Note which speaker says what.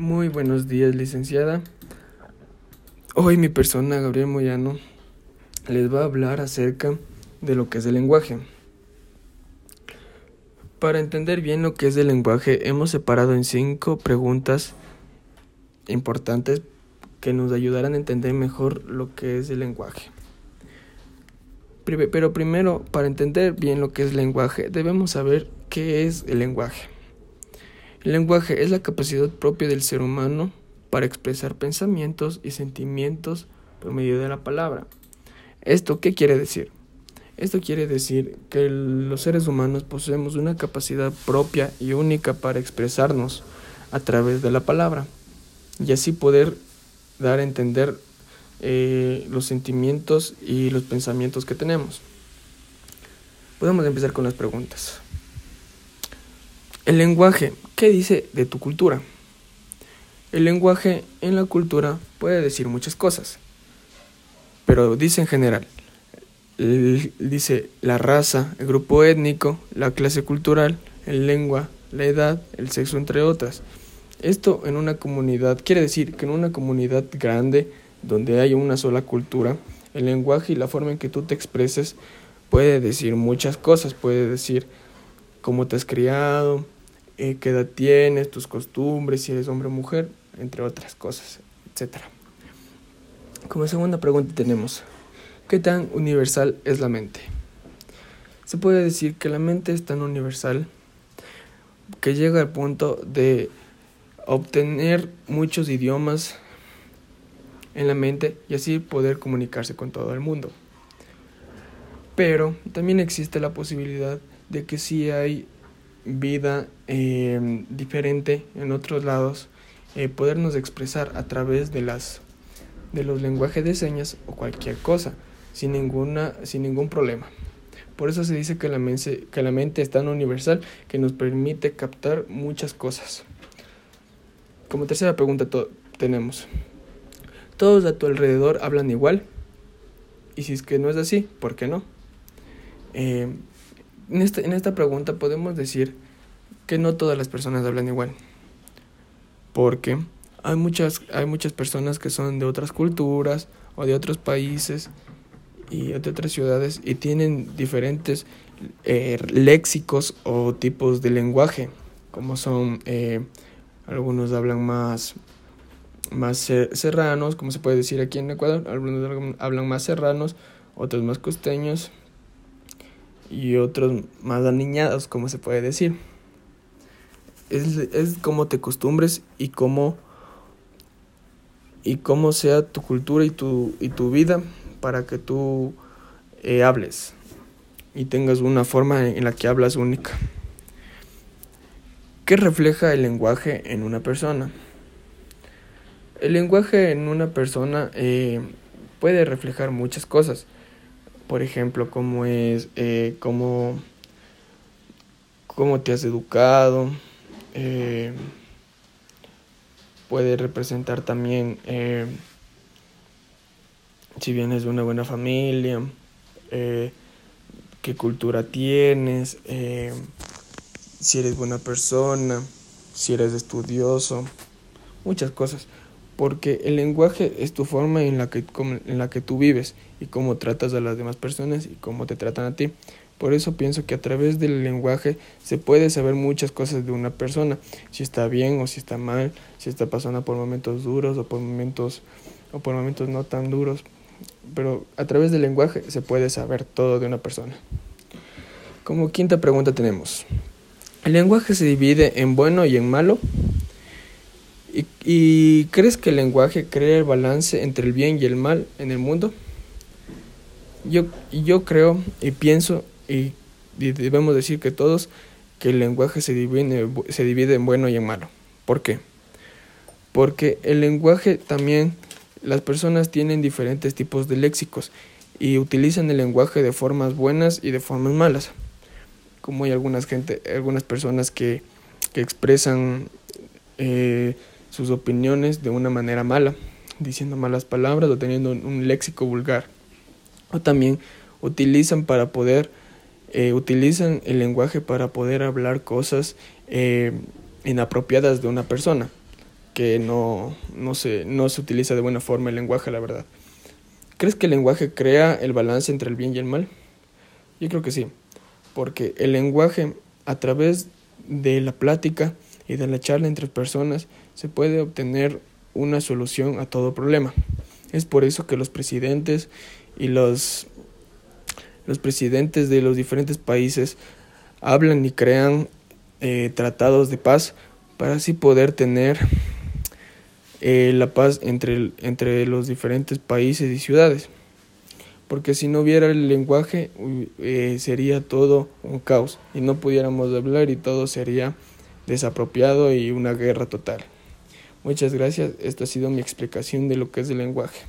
Speaker 1: Muy buenos días, licenciada. Hoy mi persona, Gabriel Moyano, les va a hablar acerca de lo que es el lenguaje. Para entender bien lo que es el lenguaje, hemos separado en cinco preguntas importantes que nos ayudarán a entender mejor lo que es el lenguaje. Pero primero, para entender bien lo que es lenguaje, debemos saber qué es el lenguaje. El lenguaje es la capacidad propia del ser humano para expresar pensamientos y sentimientos por medio de la palabra. ¿Esto qué quiere decir? Esto quiere decir que los seres humanos poseemos una capacidad propia y única para expresarnos a través de la palabra y así poder dar a entender eh, los sentimientos y los pensamientos que tenemos. Podemos empezar con las preguntas. El lenguaje, ¿qué dice de tu cultura? El lenguaje en la cultura puede decir muchas cosas, pero dice en general. Dice la raza, el grupo étnico, la clase cultural, el lengua, la edad, el sexo, entre otras. Esto en una comunidad quiere decir que en una comunidad grande donde hay una sola cultura, el lenguaje y la forma en que tú te expreses puede decir muchas cosas, puede decir cómo te has criado, eh, qué edad tienes, tus costumbres, si eres hombre o mujer, entre otras cosas, etc. Como segunda pregunta tenemos, ¿qué tan universal es la mente? Se puede decir que la mente es tan universal que llega al punto de obtener muchos idiomas en la mente y así poder comunicarse con todo el mundo. Pero también existe la posibilidad de que si hay vida em, diferente en otros lados, eh, podernos expresar a través de las de los lenguajes de señas o cualquier cosa sin ninguna sin ningún problema. Por eso se dice que la, mente, que la mente es tan universal que nos permite captar muchas cosas. Como tercera pregunta tenemos, ¿todos a tu alrededor hablan igual? Y si es que no es así, ¿por qué no? Eh, en, esta, en esta pregunta podemos decir que no todas las personas hablan igual. Porque hay muchas, hay muchas personas que son de otras culturas o de otros países y de otras ciudades y tienen diferentes eh, léxicos o tipos de lenguaje, como son eh, algunos hablan más más serranos, como se puede decir aquí en Ecuador, algunos hablan más serranos, otros más costeños, y otros más aniñados, como se puede decir. Es, es cómo te acostumbres y cómo, y cómo sea tu cultura y tu, y tu vida para que tú eh, hables y tengas una forma en la que hablas única. ¿Qué refleja el lenguaje en una persona? El lenguaje en una persona eh, puede reflejar muchas cosas por ejemplo, cómo es, eh, cómo, cómo te has educado, eh, puede representar también eh, si vienes de una buena familia, qué cultura tienes, si eres buena persona, si eres estudioso, muchas cosas porque el lenguaje es tu forma en la que, en la que tú vives y cómo tratas a las demás personas y cómo te tratan a ti. Por eso pienso que a través del lenguaje se puede saber muchas cosas de una persona, si está bien o si está mal, si está pasando por momentos duros o por momentos o por momentos no tan duros, pero a través del lenguaje se puede saber todo de una persona. Como quinta pregunta tenemos, ¿el lenguaje se divide en bueno y en malo? ¿Y, crees que el lenguaje crea el balance entre el bien y el mal en el mundo? Yo, yo creo y pienso, y, debemos decir que todos, que el lenguaje se divide, se divide en bueno y en malo. ¿Por qué? Porque el lenguaje también, las personas tienen diferentes tipos de léxicos y utilizan el lenguaje de formas buenas y de formas malas. Como hay algunas, gente, algunas personas que, que expresan eh, sus opiniones de una manera mala, diciendo malas palabras o teniendo un léxico vulgar. O también utilizan para poder, eh, utilizan el lenguaje para poder hablar cosas eh, inapropiadas de una persona, que no, no, se, no se utiliza de buena forma el lenguaje, la verdad. ¿Crees que el lenguaje crea el balance entre el bien y el mal? Yo creo que sí, porque el lenguaje a través de la plática y de la charla entre personas se puede obtener una solución a todo problema. Es por eso que los presidentes y los, los presidentes de los diferentes países hablan y crean eh, tratados de paz para así poder tener eh, la paz entre, entre los diferentes países y ciudades. Porque si no hubiera el lenguaje eh, sería todo un caos y no pudiéramos hablar y todo sería desapropiado y una guerra total. Muchas gracias, esta ha sido mi explicación de lo que es el lenguaje.